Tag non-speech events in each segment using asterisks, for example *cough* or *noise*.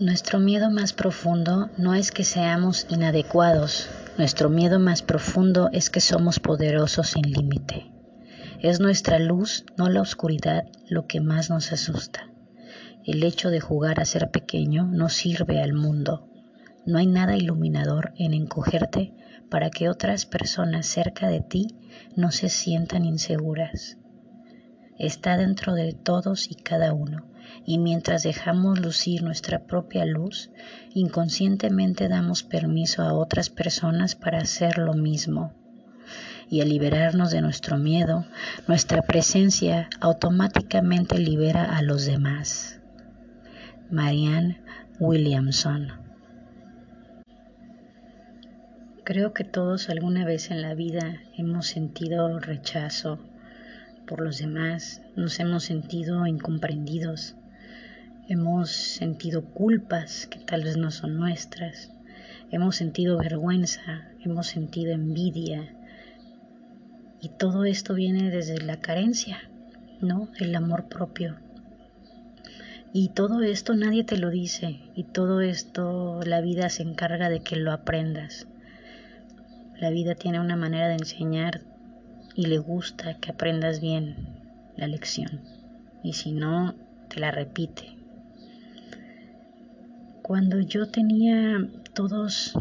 Nuestro miedo más profundo no es que seamos inadecuados, nuestro miedo más profundo es que somos poderosos sin límite. Es nuestra luz, no la oscuridad, lo que más nos asusta. El hecho de jugar a ser pequeño no sirve al mundo. No hay nada iluminador en encogerte para que otras personas cerca de ti no se sientan inseguras. Está dentro de todos y cada uno y mientras dejamos lucir nuestra propia luz, inconscientemente damos permiso a otras personas para hacer lo mismo. Y al liberarnos de nuestro miedo, nuestra presencia automáticamente libera a los demás. Marianne Williamson Creo que todos alguna vez en la vida hemos sentido rechazo por los demás, nos hemos sentido incomprendidos, Hemos sentido culpas que tal vez no son nuestras. Hemos sentido vergüenza, hemos sentido envidia. Y todo esto viene desde la carencia, ¿no? El amor propio. Y todo esto nadie te lo dice. Y todo esto la vida se encarga de que lo aprendas. La vida tiene una manera de enseñar y le gusta que aprendas bien la lección. Y si no, te la repite cuando yo tenía todos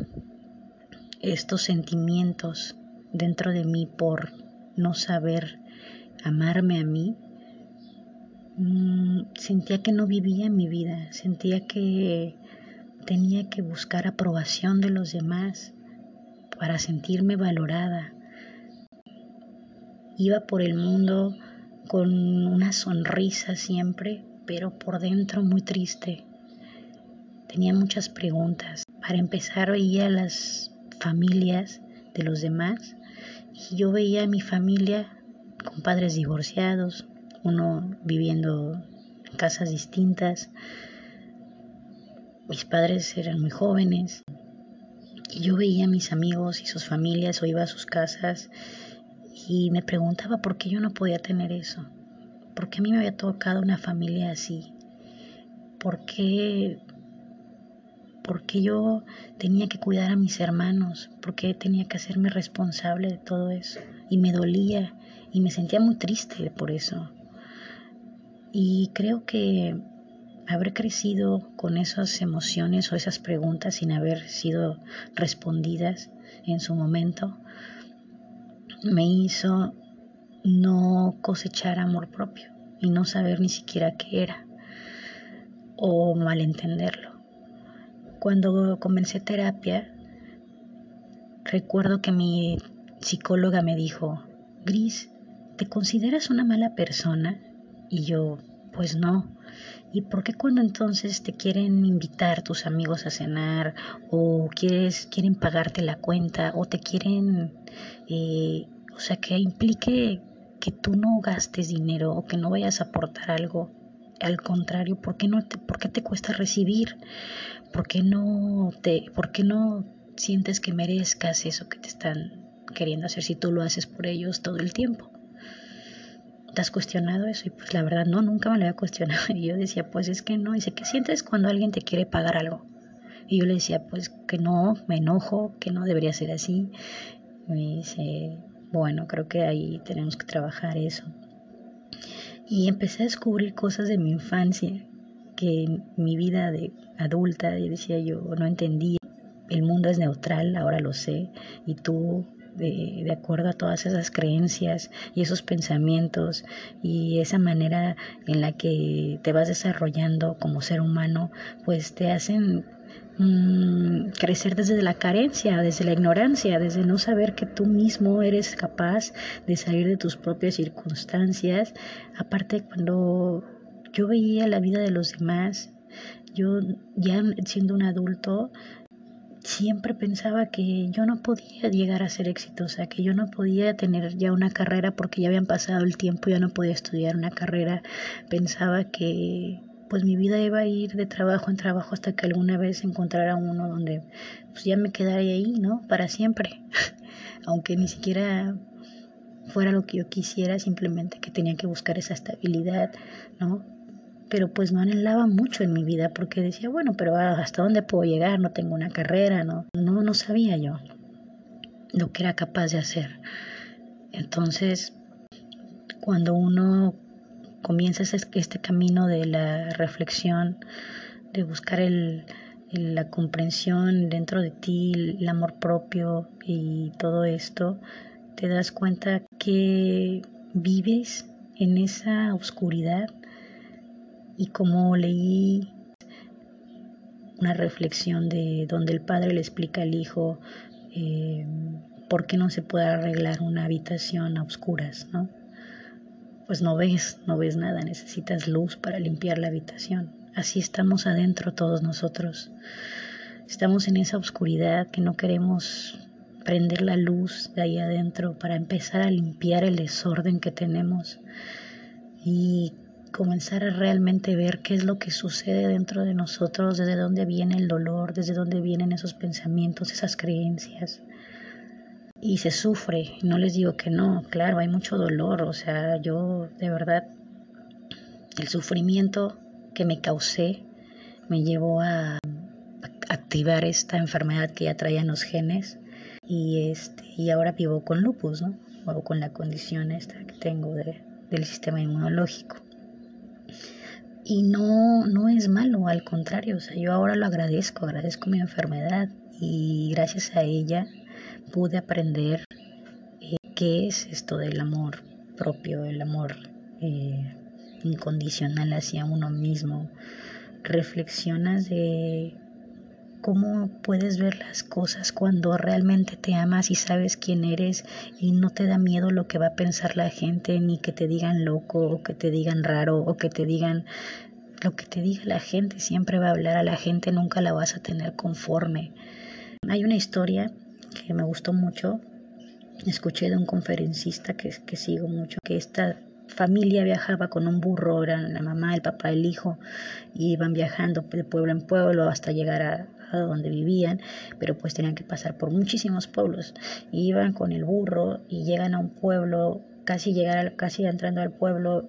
estos sentimientos dentro de mí por no saber amarme a mí, mm, sentía que no vivía mi vida, sentía que tenía que buscar aprobación de los demás para sentirme valorada. Iba por el mundo con una sonrisa siempre, pero por dentro muy triste, tenía muchas preguntas. Para empezar veía las familias de los demás y yo veía a mi familia con padres divorciados, uno viviendo en casas distintas. Mis padres eran muy jóvenes y yo veía a mis amigos y sus familias o iba a sus casas y me preguntaba por qué yo no podía tener eso, por qué a mí me había tocado una familia así, por qué ¿Por qué yo tenía que cuidar a mis hermanos? ¿Por qué tenía que hacerme responsable de todo eso? Y me dolía y me sentía muy triste por eso. Y creo que haber crecido con esas emociones o esas preguntas sin haber sido respondidas en su momento me hizo no cosechar amor propio y no saber ni siquiera qué era o malentenderlo. Cuando comencé terapia, recuerdo que mi psicóloga me dijo, Gris, ¿te consideras una mala persona? Y yo, pues no. ¿Y por qué cuando entonces te quieren invitar tus amigos a cenar o quieres, quieren pagarte la cuenta o te quieren, eh, o sea, que implique que tú no gastes dinero o que no vayas a aportar algo? Al contrario, ¿por qué, no te, ¿por qué te cuesta recibir? ¿Por qué no te, por qué no sientes que merezcas eso que te están queriendo hacer si tú lo haces por ellos todo el tiempo? ¿Te has cuestionado eso? Y pues la verdad no, nunca me lo había cuestionado. *laughs* Y yo decía, pues es que no. Dice, ¿qué sientes cuando alguien te quiere pagar algo? Y yo le decía, pues que no, me enojo, que no debería ser así. me dice, bueno, creo que ahí tenemos que trabajar eso. Y empecé a descubrir cosas de mi infancia que mi vida de adulta, y decía yo, no entendía. El mundo es neutral, ahora lo sé, y tú de, de, acuerdo a todas esas creencias y esos pensamientos y esa manera en la que te vas desarrollando como ser humano, pues te hacen mm, crecer desde la carencia, desde la ignorancia, desde no saber que tú mismo eres capaz de salir de tus propias circunstancias. Aparte, cuando yo veía la vida de los demás, yo ya siendo un adulto, siempre pensaba que yo no podía llegar a ser exitosa, que yo no podía tener ya una carrera porque ya habían pasado el tiempo, ya no podía estudiar una carrera. Pensaba que pues mi vida iba a ir de trabajo en trabajo hasta que alguna vez encontrara uno donde pues ya me quedaría ahí, ¿no? Para siempre. *laughs* Aunque ni siquiera fuera lo que yo quisiera, simplemente que tenía que buscar esa estabilidad, ¿no? Pero pues no anhelaba mucho en mi vida porque decía, bueno, pero ¿hasta dónde puedo llegar? No tengo una carrera, no, no, no sabía yo lo que era capaz de hacer. Entonces, cuando uno comienza este camino de la reflexión, de buscar el, la comprensión dentro de ti, el amor propio y todo esto, te das cuenta que vives en esa oscuridad y como leí una reflexión de donde el padre le explica al hijo eh, por qué no se puede arreglar una habitación a oscuras, ¿no? Pues no ves, no ves nada, necesitas luz para limpiar la habitación. Así estamos adentro todos nosotros. Estamos en esa oscuridad que no queremos prender la luz de ahí adentro para empezar a limpiar el desorden que tenemos y comenzar a realmente ver qué es lo que sucede dentro de nosotros, desde dónde viene el dolor, desde dónde vienen esos pensamientos, esas creencias. Y se sufre, no les digo que no, claro, hay mucho dolor, o sea, yo de verdad, el sufrimiento que me causé me llevó a activar esta enfermedad que ya traían los genes y, este, y ahora vivo con lupus, ¿no? O con la condición esta que tengo de, del sistema inmunológico. Y no, no es malo, al contrario, o sea, yo ahora lo agradezco, agradezco mi enfermedad y gracias a ella pude aprender eh, qué es esto del amor propio, el amor eh, incondicional hacia uno mismo. Reflexionas de cómo puedes ver las cosas cuando realmente te amas y sabes quién eres y no te da miedo lo que va a pensar la gente, ni que te digan loco o que te digan raro o que te digan lo que te diga la gente, siempre va a hablar a la gente, nunca la vas a tener conforme. Hay una historia que me gustó mucho, escuché de un conferencista que, que sigo mucho, que esta familia viajaba con un burro, eran la mamá, el papá, el hijo, y iban viajando de pueblo en pueblo hasta llegar a, donde vivían, pero pues tenían que pasar por muchísimos pueblos. Iban con el burro y llegan a un pueblo casi llegar, casi entrando al pueblo,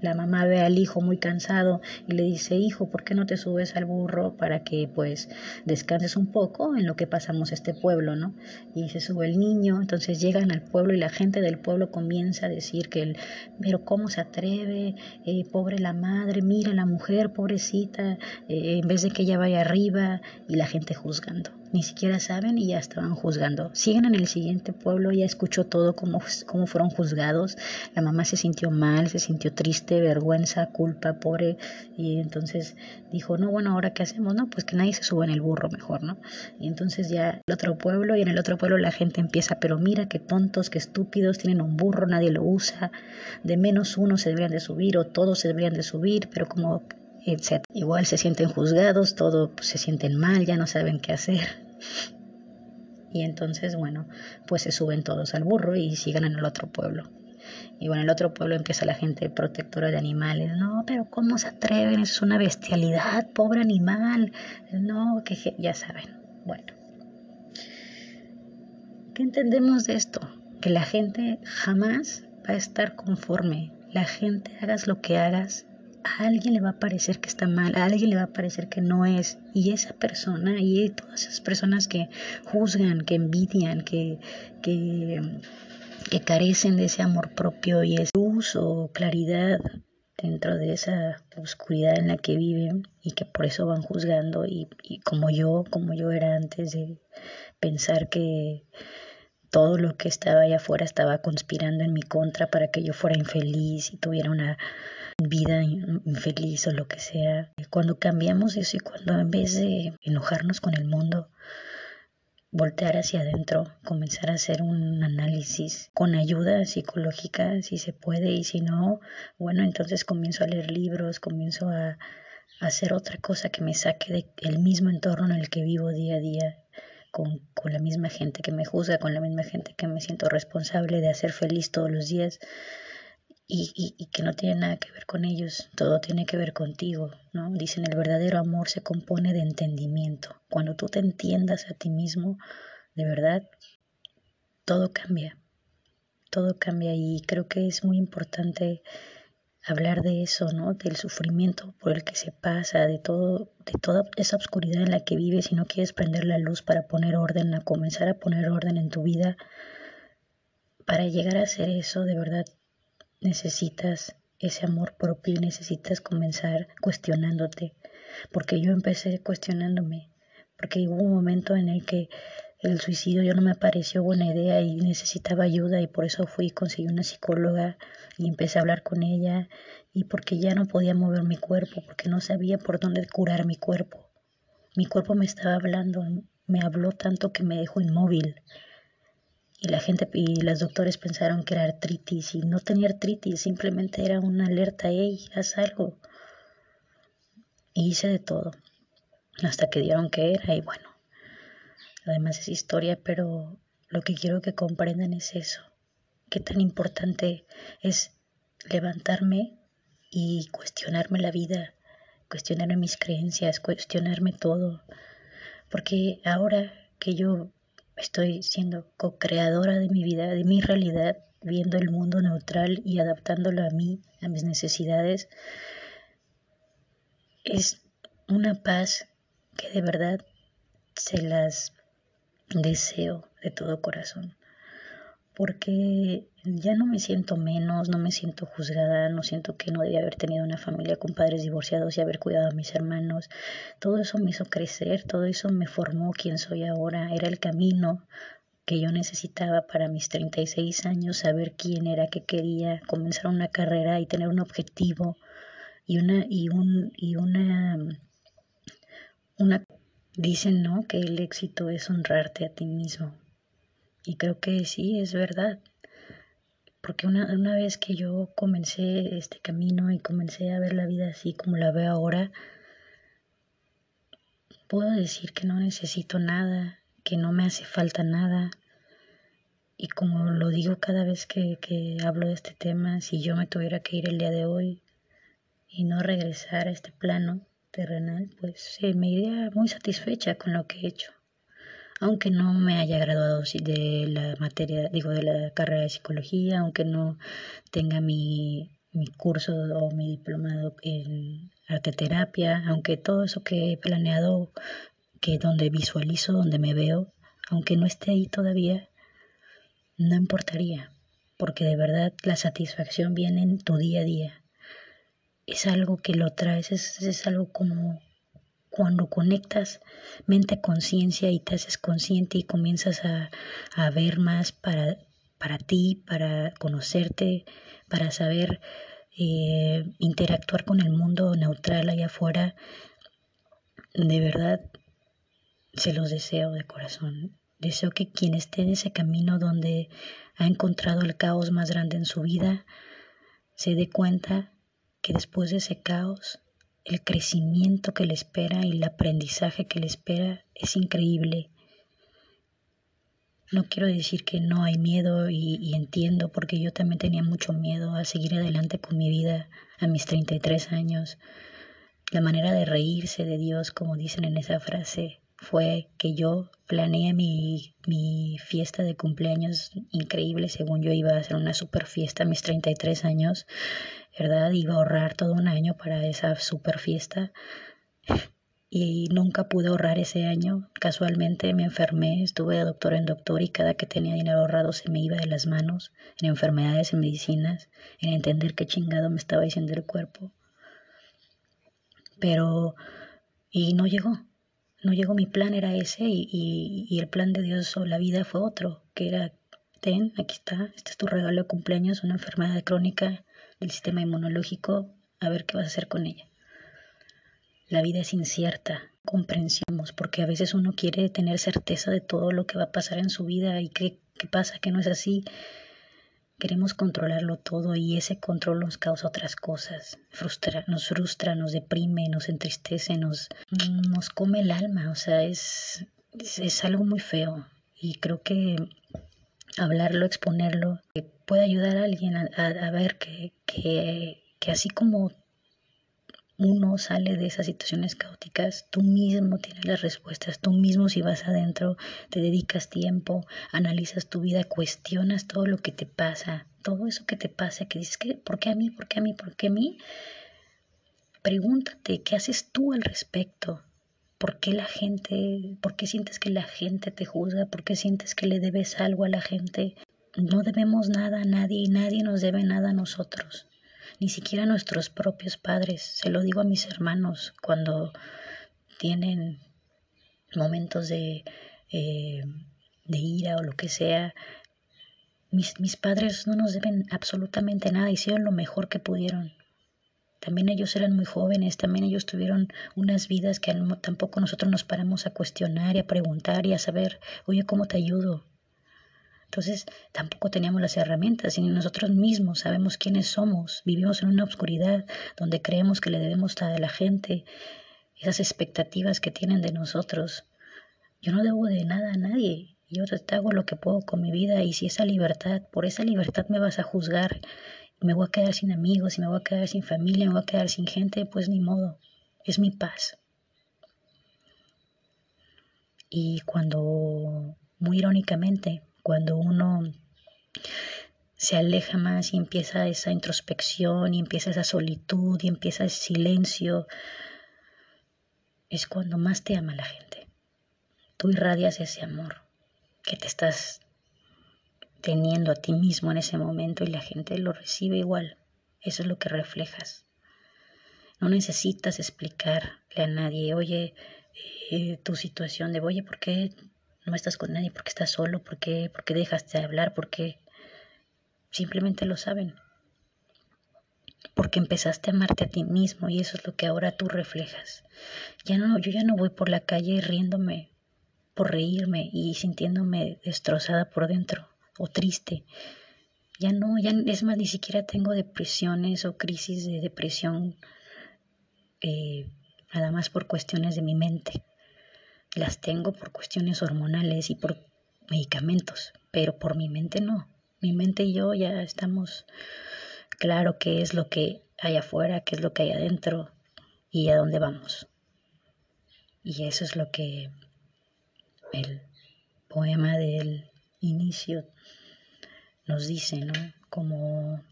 la mamá ve al hijo muy cansado y le dice, hijo, ¿por qué no te subes al burro para que pues descanses un poco en lo que pasamos este pueblo, ¿no? Y se sube el niño, entonces llegan al pueblo y la gente del pueblo comienza a decir que el, pero ¿cómo se atreve? Eh, pobre la madre, mira la mujer, pobrecita, eh, en vez de que ella vaya arriba y la gente juzgando ni siquiera saben y ya estaban juzgando. Siguen en el siguiente pueblo, ya escuchó todo cómo, cómo fueron juzgados. La mamá se sintió mal, se sintió triste, vergüenza, culpa, pobre. Y entonces dijo, no, bueno, ¿ahora qué hacemos? No, pues que nadie se suba en el burro mejor, ¿no? Y entonces ya el otro pueblo y en el otro pueblo la gente empieza, pero mira qué tontos, qué estúpidos, tienen un burro, nadie lo usa. De menos uno se deberían de subir o todos se deberían de subir, pero como etc. Igual se sienten juzgados, todo pues, se sienten mal, ya no saben qué hacer. Y entonces, bueno, pues se suben todos al burro y sigan en el otro pueblo. Y bueno, en el otro pueblo empieza la gente protectora de animales. No, pero ¿cómo se atreven? Eso es una bestialidad, pobre animal. No, que ya saben. Bueno. ¿Qué entendemos de esto? Que la gente jamás va a estar conforme. La gente, hagas lo que hagas, a alguien le va a parecer que está mal, a alguien le va a parecer que no es. Y esa persona y todas esas personas que juzgan, que envidian, que, que, que carecen de ese amor propio y esa luz o claridad dentro de esa oscuridad en la que viven y que por eso van juzgando y, y como yo, como yo era antes de pensar que todo lo que estaba allá afuera estaba conspirando en mi contra para que yo fuera infeliz y tuviera una vida infeliz o lo que sea. Cuando cambiamos eso y cuando en vez de enojarnos con el mundo, voltear hacia adentro, comenzar a hacer un análisis con ayuda psicológica si se puede y si no, bueno, entonces comienzo a leer libros, comienzo a, hacer otra cosa que me saque del mismo entorno en el que vivo día a día. Con, con la misma gente que me juzga, con la misma gente que me siento responsable de hacer feliz todos los días, y, que no tiene nada que ver con ellos, todo tiene que ver contigo, ¿no? Dicen, el verdadero amor se compone de entendimiento. Cuando tú te entiendas a ti mismo, de verdad, todo cambia, todo cambia y creo que es muy importante hablar de eso, ¿no? Del sufrimiento por el que se pasa, de todo, de toda esa oscuridad en la que vives y no quieres prender la luz para poner orden, a comenzar a poner orden en tu vida. Para llegar a hacer eso, de verdad, necesitas ese amor propio y necesitas comenzar cuestionándote. Porque yo empecé cuestionándome, porque hubo un momento en el que el suicidio no me pareció buena idea y necesitaba ayuda y por eso fui y conseguí una psicóloga y empecé a hablar con ella y porque ya no podía mover mi cuerpo, porque no sabía por dónde curar mi cuerpo. Mi cuerpo me estaba hablando, me habló tanto que me dejó inmóvil. Y la gente y los doctores pensaron que era artritis y no tenía artritis, simplemente era una alerta, hey, haz algo. Y hice de todo, hasta que dieron que era y bueno, además es historia, pero lo que quiero que comprendan es eso, qué tan importante es levantarme y cuestionarme la vida, cuestionarme mis creencias, cuestionarme todo, porque ahora que yo estoy siendo co-creadora de mi vida, de mi realidad, viendo el mundo neutral y adaptándolo a mí, a mis necesidades, es una paz que de verdad se las deseo de todo corazón, porque ya no me siento menos, no me siento juzgada, no siento que no debía haber tenido una familia con padres divorciados y haber cuidado a mis hermanos. Todo eso me hizo crecer, todo eso me formó quien soy ahora, era el camino que yo necesitaba para mis 36 años, saber quién era, qué quería, comenzar una carrera y tener un objetivo y una y un y una una Dicen, ¿no? Que el éxito es honrarte a ti mismo. Y creo que sí, es verdad. Porque una, una vez que yo comencé este camino y comencé a ver la vida así como la veo ahora, puedo decir que no necesito nada, que no me hace falta nada. Y como lo digo cada vez que, que hablo de este tema, si yo me tuviera que ir el día de hoy y no regresar a este plano, terrenal, pues me iría muy satisfecha con lo que he hecho. Aunque no me haya graduado de la materia, digo, de la carrera de psicología, aunque no tenga mi, mi curso o mi diplomado en arte terapia, aunque todo eso que he planeado, que donde visualizo, donde me veo, aunque no esté ahí todavía, no importaría, porque de verdad la satisfacción viene en tu día a día. Es algo que lo traes, es, algo como cuando conectas mente conciencia y te haces consciente y comienzas a, ver más para, para ti, para conocerte, para saber eh, interactuar con el mundo neutral allá afuera, de verdad se los deseo de corazón. Deseo que quien esté en ese camino donde ha encontrado el caos más grande en su vida, se dé cuenta que después de ese caos, el crecimiento que le espera y el aprendizaje que le espera es increíble. No quiero decir que no hay miedo y, entiendo, porque yo también tenía mucho miedo a seguir adelante con mi vida a mis 33 años. La manera de reírse de Dios, como dicen en esa frase, fue que yo planeé mi, mi, fiesta de cumpleaños increíble, según yo iba a hacer una super fiesta a mis 33 años, ¿verdad? Iba a ahorrar todo un año para esa super fiesta y nunca pude ahorrar ese año. Casualmente me enfermé, estuve de doctor en doctor y cada que tenía dinero ahorrado se me iba de las manos en enfermedades, en medicinas, en entender qué chingado me estaba diciendo el cuerpo. Pero, y no llegó, no llegó mi plan, era ese y, y el plan de Dios o la vida fue otro, que era, ten, aquí está, este es tu regalo de cumpleaños, una enfermedad crónica el sistema inmunológico, a ver qué vas a hacer con ella. La vida es incierta, comprensemos, porque a veces uno quiere tener certeza de todo lo que va a pasar en su vida y qué, qué pasa, que no es así. Queremos controlarlo todo y ese control nos causa otras cosas. Frustra, nos frustra, nos deprime, nos entristece, nos, nos come el alma. O sea, es, es algo muy feo. Y creo que hablarlo, exponerlo, puede ayudar a alguien a, ver que, que, así como uno sale de esas situaciones caóticas, tú mismo tienes las respuestas, tú mismo si vas adentro, te dedicas tiempo, analizas tu vida, cuestionas todo lo que te pasa, todo eso que te pasa, que dices que, ¿por qué a mí? ¿Por qué a mí? ¿Por qué a mí? Pregúntate, ¿qué haces tú al respecto? ¿Por qué la gente, por qué sientes que la gente te juzga? ¿Por qué sientes que le debes algo a la gente? No debemos nada a nadie y nadie nos debe nada a nosotros ni siquiera nuestros propios padres. Se lo digo a mis hermanos cuando tienen momentos de, eh, de ira o lo que sea. Mis, mis padres no nos deben absolutamente nada, hicieron lo mejor que pudieron. También ellos eran muy jóvenes, también ellos tuvieron unas vidas que tampoco nosotros nos paramos a cuestionar y a preguntar y a saber, oye, ¿cómo te ayudo? Entonces tampoco teníamos las herramientas y nosotros mismos sabemos quiénes somos. Vivimos en una oscuridad donde creemos que le debemos a la gente esas expectativas que tienen de nosotros. Yo no debo de nada a nadie. Yo te hago lo que puedo con mi vida y si esa libertad, por esa libertad me vas a juzgar, me voy a quedar sin amigos, y me voy a quedar sin familia, me voy a quedar sin gente, pues ni modo. Es mi paz. Y cuando, muy irónicamente, cuando uno se aleja más y empieza esa introspección y empieza esa solitud y empieza ese silencio, es cuando más te ama la gente. Tú irradias ese amor que te estás teniendo a ti mismo en ese momento y la gente lo recibe igual. Eso es lo que reflejas. No necesitas explicarle a nadie, oye, eh, tu situación de, oye, ¿por qué no estás con nadie porque estás solo, porque, porque dejaste de hablar, porque simplemente lo saben. Porque empezaste a amarte a ti mismo y eso es lo que ahora tú reflejas. Ya no, yo ya no voy por la calle riéndome por reírme y sintiéndome destrozada por dentro o triste. Ya no, ya es más, ni siquiera tengo depresiones o crisis de depresión, eh, nada más por cuestiones de mi mente las tengo por cuestiones hormonales y por medicamentos, pero por mi mente no. Mi mente y yo ya estamos claro qué es lo que hay afuera, qué es lo que hay adentro y a dónde vamos. Y eso es lo que el poema del inicio nos dice, ¿no? Como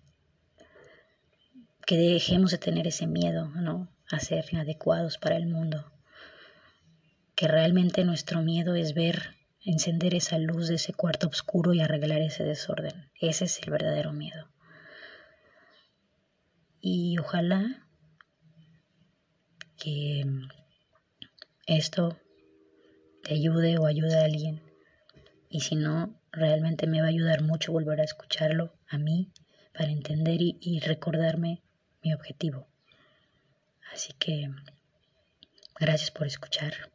que dejemos de tener ese miedo, ¿no? A ser inadecuados para el mundo que realmente nuestro miedo es ver encender esa luz de ese cuarto oscuro y arreglar ese desorden. Ese es el verdadero miedo. Y ojalá que esto te ayude o ayude a alguien. Y si no, realmente me va a ayudar mucho volver a escucharlo a mí para entender y, y recordarme mi objetivo. Así que gracias por escuchar.